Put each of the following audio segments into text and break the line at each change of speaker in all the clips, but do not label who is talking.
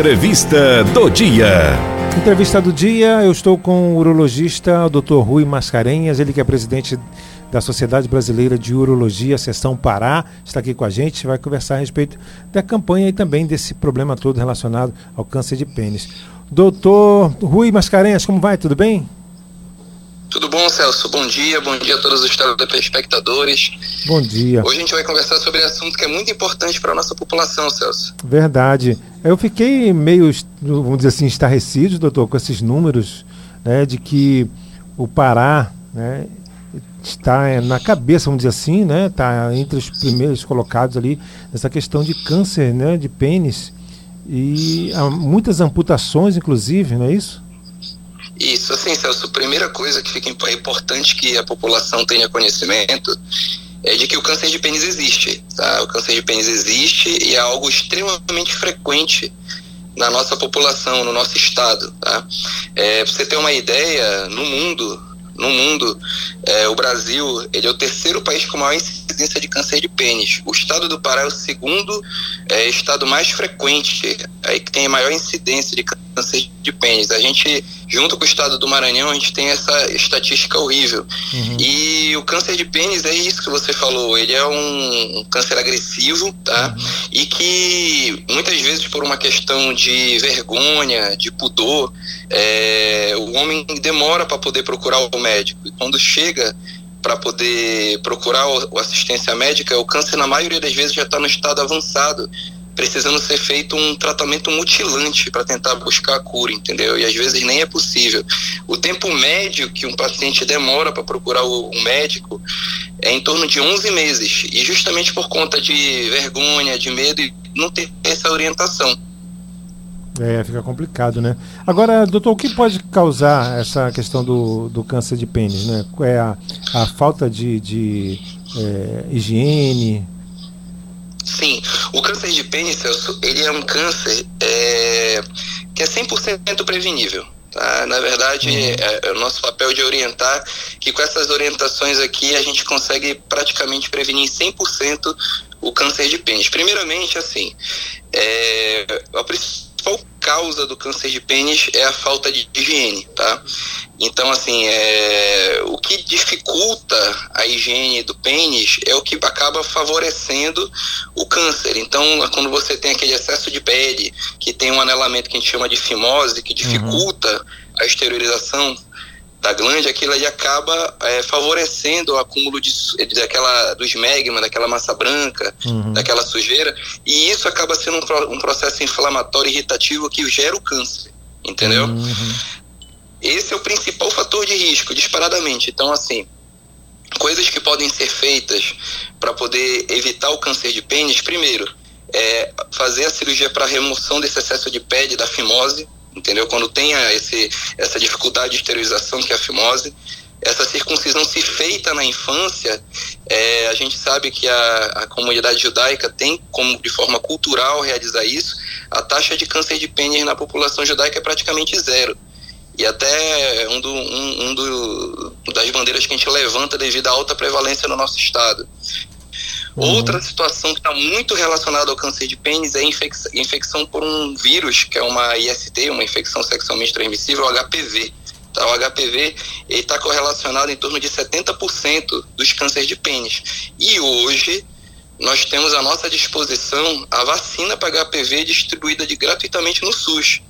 Entrevista do dia.
Entrevista do dia, eu estou com o urologista Dr. Rui Mascarenhas, ele que é presidente da Sociedade Brasileira de Urologia, Seção Pará, está aqui com a gente, vai conversar a respeito da campanha e também desse problema todo relacionado ao câncer de pênis. Doutor Rui Mascarenhas, como vai? Tudo bem?
Tudo bom, Celso? Bom dia, bom dia a todos os telespectadores.
Bom dia.
Hoje a gente vai conversar sobre um assunto que é muito importante para a nossa população, Celso.
Verdade. Eu fiquei meio, vamos dizer assim, estarrecido, doutor, com esses números né, de que o Pará né, está na cabeça, vamos dizer assim, né, está entre os primeiros colocados ali nessa questão de câncer né, de pênis. E há muitas amputações, inclusive, não é isso?
Isso, assim, Celso, a primeira coisa que fica é importante que a população tenha conhecimento é de que o câncer de pênis existe, tá? O câncer de pênis existe e é algo extremamente frequente na nossa população, no nosso estado, tá? É, pra você ter uma ideia, no mundo, no mundo, é, o Brasil ele é o terceiro país com maior incidência de câncer de pênis. O estado do Pará é o segundo é, estado mais frequente, aí que tem a maior incidência de câncer de pênis. A gente junto com o estado do Maranhão, a gente tem essa estatística horrível. Uhum. E o câncer de pênis é isso que você falou, ele é um, um câncer agressivo, tá? Uhum. E que muitas vezes por uma questão de vergonha, de pudor, é, o homem demora para poder procurar o médico. E quando chega para poder procurar o, assistência médica, o câncer na maioria das vezes já está no estado avançado precisando ser feito um tratamento mutilante para tentar buscar a cura, entendeu? E às vezes nem é possível. O tempo médio que um paciente demora para procurar o, um médico é em torno de 11 meses, e justamente por conta de vergonha, de medo não ter essa orientação.
É, fica complicado, né? Agora, doutor, o que pode causar essa questão do, do câncer de pênis, né? É a, a falta de, de é, higiene,
Sim, o câncer de pênis, Celso, ele é um câncer é, que é 100% prevenível. Tá? Na verdade, uhum. é, é, o nosso papel de orientar que com essas orientações aqui a gente consegue praticamente prevenir 100% o câncer de pênis. Primeiramente, assim, é, a principal causa do câncer de pênis é a falta de higiene, tá? Então, assim, é, o que dificulta a higiene do pênis é o que acaba favorecendo o câncer. Então, quando você tem aquele excesso de pele, que tem um anelamento que a gente chama de fimose, que dificulta uhum. a esterilização da glande, aquilo aí acaba é, favorecendo o acúmulo de, daquela, do esmegma, daquela massa branca, uhum. daquela sujeira, e isso acaba sendo um, um, processo inflamatório irritativo que gera o câncer, entendeu? Uhum. Esse é o principal fator de risco, disparadamente. Então, assim, coisas que podem ser feitas para poder evitar o câncer de pênis, primeiro, é fazer a cirurgia para remoção desse excesso de pele, da fimose, entendeu? Quando tem esse, essa dificuldade de esterilização, que é a fimose. Essa circuncisão, se feita na infância, é, a gente sabe que a, a comunidade judaica tem como, de forma cultural, realizar isso. A taxa de câncer de pênis na população judaica é praticamente zero e até um, do, um, um do, das bandeiras que a gente levanta devido à alta prevalência no nosso estado. Uhum. Outra situação que está muito relacionada ao câncer de pênis é a infecção, por um vírus, que é uma IST, uma infecção sexualmente transmissível, o HPV. Tá, o HPV está correlacionado em torno de 70% dos cânceres de pênis. E hoje nós temos à nossa disposição a vacina para HPV distribuída de, gratuitamente no SUS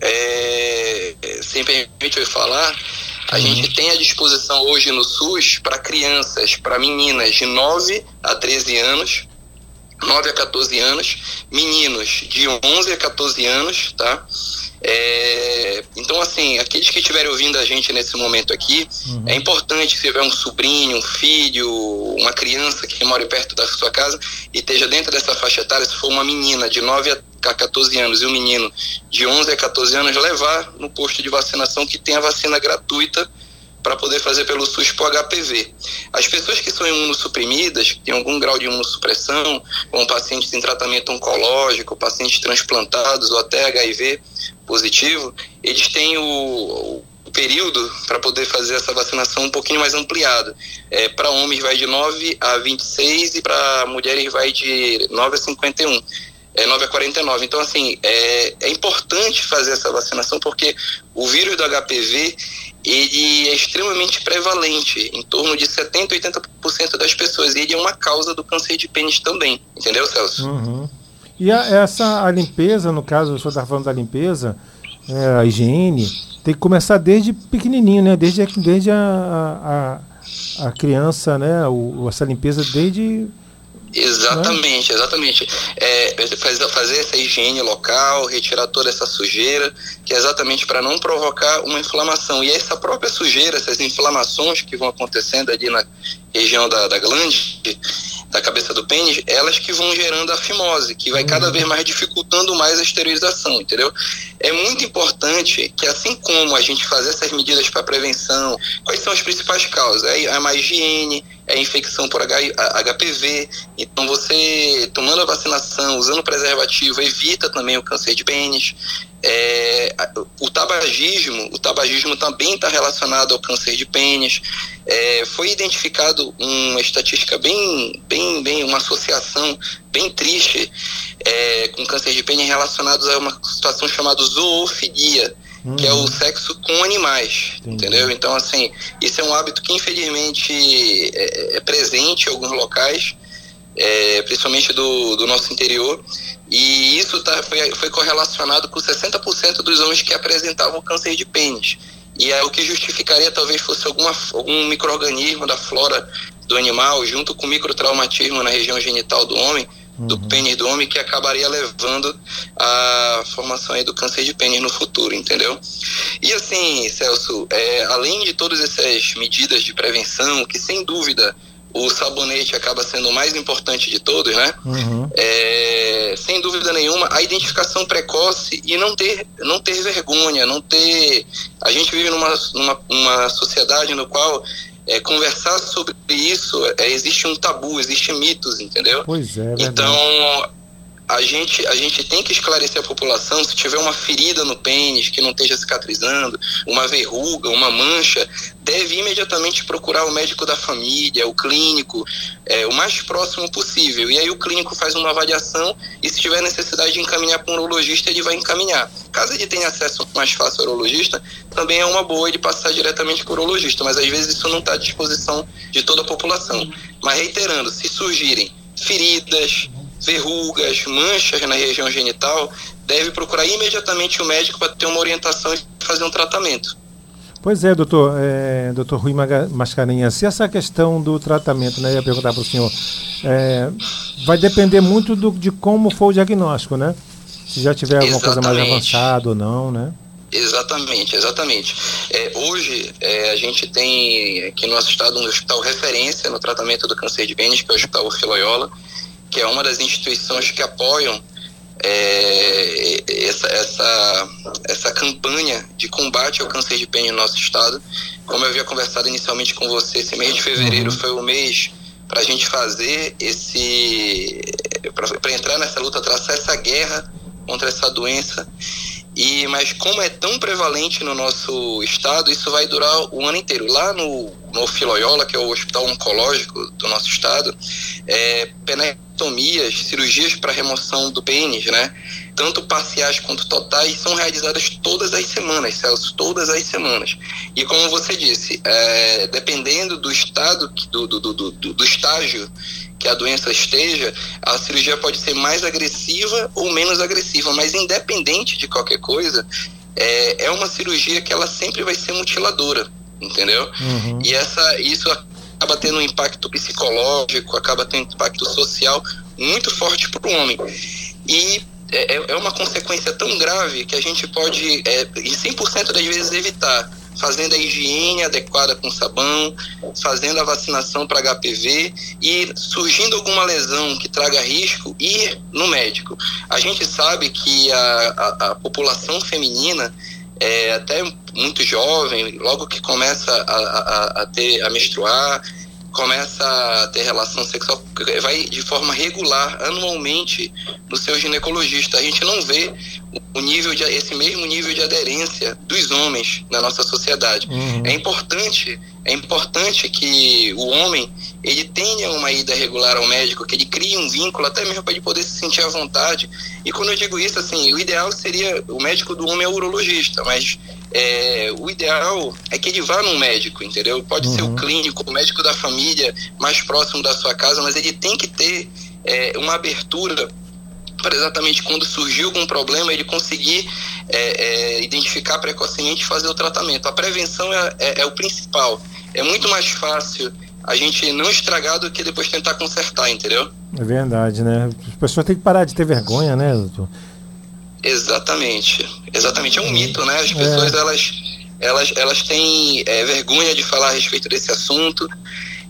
é, sem permitir falar, a uhum. gente tem à disposição hoje no SUS para crianças, para meninas de 9 a 13 anos, 9 a 14 anos, meninos de 11 a 14 anos, tá? É, então, assim, aqueles que estiverem ouvindo a gente nesse momento aqui, uhum. é importante se tiver um sobrinho, um filho, uma criança que mora perto da sua casa e esteja dentro dessa faixa etária, se for uma menina de 9 a 14 anos e um menino de 11 a 14 anos, levar no posto de vacinação que tem a vacina gratuita para poder fazer pelo SUS o HPV. As pessoas que são imunossuprimidas, que têm algum grau de imunossupressão, como pacientes em tratamento oncológico, pacientes transplantados ou até HIV positivo, eles têm o, o período para poder fazer essa vacinação um pouquinho mais ampliado. É, para homens vai de 9 a 26 e para mulheres vai de 9 a 51. É 9 a 49. Então, assim, é, é importante fazer essa vacinação porque o vírus do HPV ele é extremamente prevalente, em torno de 70, 80% das pessoas. E ele é uma causa do câncer de pênis também. Entendeu, Celso?
Uhum. E a, essa a limpeza, no caso, o senhor estava falando da limpeza, é, a higiene, tem que começar desde pequenininho, né? Desde, desde a, a, a criança, né? O, essa limpeza desde
Exatamente, exatamente. É, fazer, essa higiene local, retirar toda essa sujeira, que é exatamente para não provocar uma inflamação. E essa própria sujeira, essas inflamações que vão acontecendo ali na região da, da glande, da cabeça do pênis, elas que vão gerando a fimose, que vai cada uhum. vez mais dificultando mais a esterilização, entendeu? É muito importante que assim como a gente fazer essas medidas para prevenção, quais são as principais causas? É a má higiene, é infecção por HPV. Então você tomando a vacinação, usando preservativo, evita também o câncer de pênis. É, o tabagismo, o tabagismo também está relacionado ao câncer de pênis. É, foi identificado uma estatística bem, bem, bem, uma associação bem triste é, com câncer de pênis relacionados a uma situação chamada zoofilia, uhum. que é o uhum. sexo com animais, entendeu? Então, assim, isso é um hábito que infelizmente é, é presente em alguns locais, é, principalmente do, do nosso interior, e isso tá, foi, foi correlacionado com 60% dos homens que apresentavam câncer de pênis. E é o que justificaria talvez fosse alguma, algum microorganismo da flora do animal, junto com microtraumatismo na região genital do homem, do uhum. pênis do homem, que acabaria levando à formação aí do câncer de pênis no futuro, entendeu? E assim, Celso, é, além de todas essas medidas de prevenção, que sem dúvida o sabonete acaba sendo o mais importante de todos, né? Uhum. É, sem dúvida nenhuma, a identificação precoce e não ter, não ter vergonha, não ter. A gente vive numa, numa uma sociedade no qual é, conversar sobre isso é, existe um tabu, existe mitos, entendeu?
Pois é. é
então a gente, a gente tem que esclarecer a população se tiver uma ferida no pênis que não esteja cicatrizando, uma verruga, uma mancha, deve imediatamente procurar o médico da família, o clínico, é, o mais próximo possível. E aí o clínico faz uma avaliação e se tiver necessidade de encaminhar para um urologista, ele vai encaminhar. Caso ele tenha acesso mais fácil ao urologista, também é uma boa ele passar diretamente para o urologista, mas às vezes isso não está à disposição de toda a população. Mas reiterando, se surgirem feridas, verrugas, manchas na região genital, deve procurar imediatamente o médico para ter uma orientação e fazer um tratamento.
Pois é, doutor, é, doutor Rui Mascarenhas, se essa questão do tratamento, né, eu ia perguntar para o senhor, é, vai depender muito do, de como for o diagnóstico, né? Se já tiver alguma exatamente. coisa mais avançada ou não, né?
Exatamente, exatamente. É, hoje é, a gente tem aqui no nosso estado um hospital referência no tratamento do câncer de pênis, que é o Hospital Filoiola, que é uma das instituições que apoiam é, essa, essa, essa campanha de combate ao câncer de pênis no nosso estado. Como eu havia conversado inicialmente com você, esse mês de fevereiro uhum. foi o mês para a gente fazer esse. para entrar nessa luta, traçar essa guerra contra essa doença. E, mas como é tão prevalente no nosso estado, isso vai durar o ano inteiro. Lá no, no Filoiola, que é o hospital oncológico do nosso estado, é, penectomias, cirurgias para remoção do pênis, né? Tanto parciais quanto totais, são realizadas todas as semanas, Celso, todas as semanas. E como você disse, é, dependendo do estado, do, do, do, do, do estágio que a doença esteja, a cirurgia pode ser mais agressiva ou menos agressiva, mas independente de qualquer coisa, é, é uma cirurgia que ela sempre vai ser mutiladora, entendeu? Uhum. E essa, isso acaba tendo um impacto psicológico, acaba tendo um impacto social muito forte para o homem. E é, é, é uma consequência tão grave que a gente pode, é, em 100% das vezes, evitar fazendo a higiene adequada com sabão, fazendo a vacinação para HPV e surgindo alguma lesão que traga risco, ir no médico. A gente sabe que a, a, a população feminina é até muito jovem, logo que começa a, a, a, ter a menstruar, começa a ter relação sexual, vai de forma regular, anualmente, no seu ginecologista. A gente não vê o nível de, esse mesmo nível de aderência dos homens na nossa sociedade. Uhum. É importante é importante que o homem ele tenha uma ida regular ao médico, que ele crie um vínculo até mesmo para ele poder se sentir à vontade. E quando eu digo isso, assim, o ideal seria o médico do homem é o urologista, mas é, o ideal é que ele vá num médico, entendeu? Pode uhum. ser o clínico, o médico da família mais próximo da sua casa, mas ele tem que ter é, uma abertura para exatamente quando surgiu algum problema ele conseguir é, é, identificar precocemente e fazer o tratamento. A prevenção é, é, é, o principal. É muito mais fácil a gente não estragar do que depois tentar consertar, entendeu?
É verdade, né? As pessoas têm que parar de ter vergonha, né, doutor?
Exatamente. Exatamente. É um mito, né? As pessoas, é. elas, elas, elas têm é, vergonha de falar a respeito desse assunto.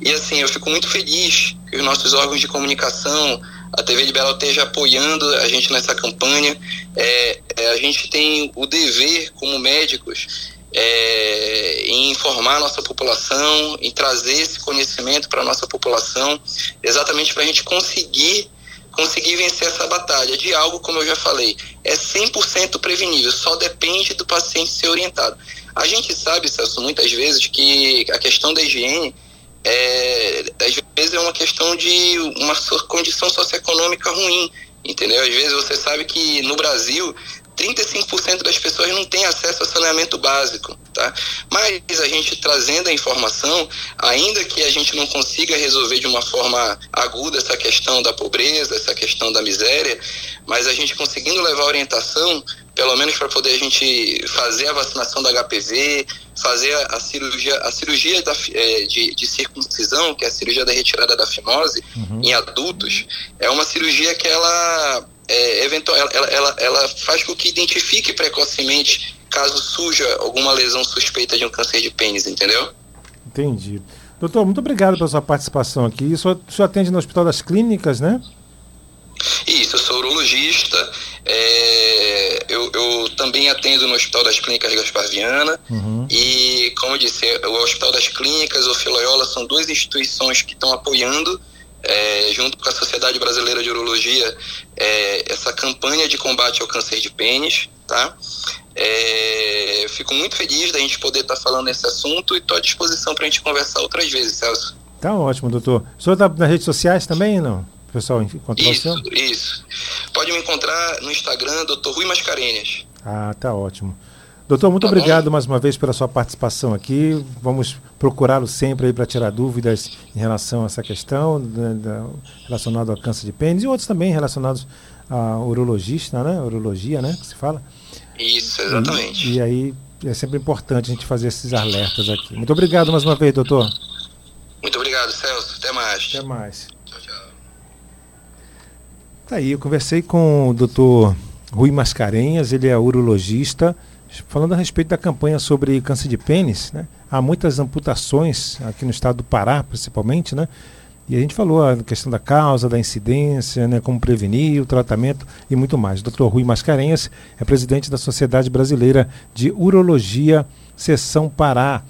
E assim, eu fico muito feliz que os nossos órgãos de comunicação, a TV de Belo esteja apoiando a gente nessa campanha. É, é, a gente tem o dever, como médicos, é, em informar a nossa população, em trazer esse conhecimento para a nossa população, exatamente para a gente conseguir conseguir vencer essa batalha de algo, como eu já falei, é 100% prevenível, só depende do paciente ser orientado. A gente sabe, Celso, muitas vezes que a questão da higiene é, às vezes é uma questão de uma condição socioeconômica ruim, entendeu? Às vezes você sabe que no Brasil 35% das pessoas não têm acesso a saneamento básico, tá? Mas a gente trazendo a informação, ainda que a gente não consiga resolver de uma forma aguda essa questão da pobreza, essa questão da miséria, mas a gente conseguindo levar orientação, pelo menos para poder a gente fazer a vacinação da HPV, fazer a, cirurgia, a cirurgia da, é, de, de, circuncisão, que é a cirurgia da retirada da fimose uhum. em adultos, é uma cirurgia que ela, é, eventual, ela, ela, ela faz com que identifique precocemente caso surja alguma lesão suspeita de um câncer de pênis, entendeu?
Entendi. Doutor, muito obrigado pela sua participação aqui. O senhor, o senhor atende no Hospital das Clínicas, né?
Isso, eu sou urologista. É, eu, eu, também atendo no Hospital das Clínicas Gaspar Viana. Uhum. E, como eu disse, o Hospital das Clínicas, o Filoiola, são duas instituições que estão apoiando, é, junto com a Sociedade Brasileira de Urologia, é, essa campanha de combate ao câncer de pênis. Tá? É, fico muito feliz da gente poder estar tá falando nesse assunto e estou à disposição para a gente conversar outras vezes, Celso.
Tá ótimo, doutor. O senhor está nas redes sociais também, não? pessoal encontrar
isso, você? Isso, Pode me encontrar no Instagram, Dr. Rui Mascarenhas.
Ah, tá ótimo. Doutor, muito tá obrigado bom? mais uma vez pela sua participação aqui. Vamos procurá-lo sempre aí para tirar dúvidas em relação a essa questão né, relacionada ao câncer de pênis e outros também relacionados à urologista, né? Urologia, né? Que se fala.
Isso, exatamente.
E, e aí é sempre importante a gente fazer esses alertas aqui. Muito obrigado mais uma vez, doutor.
Muito obrigado, Celso. Até mais.
Até mais. Tá aí, eu conversei com o doutor Rui Mascarenhas, ele é urologista, falando a respeito da campanha sobre câncer de pênis. Né? Há muitas amputações aqui no estado do Pará, principalmente, né? E a gente falou a questão da causa, da incidência, né, como prevenir, o tratamento e muito mais. O Dr. Rui Mascarenhas é presidente da Sociedade Brasileira de Urologia, Seção Pará.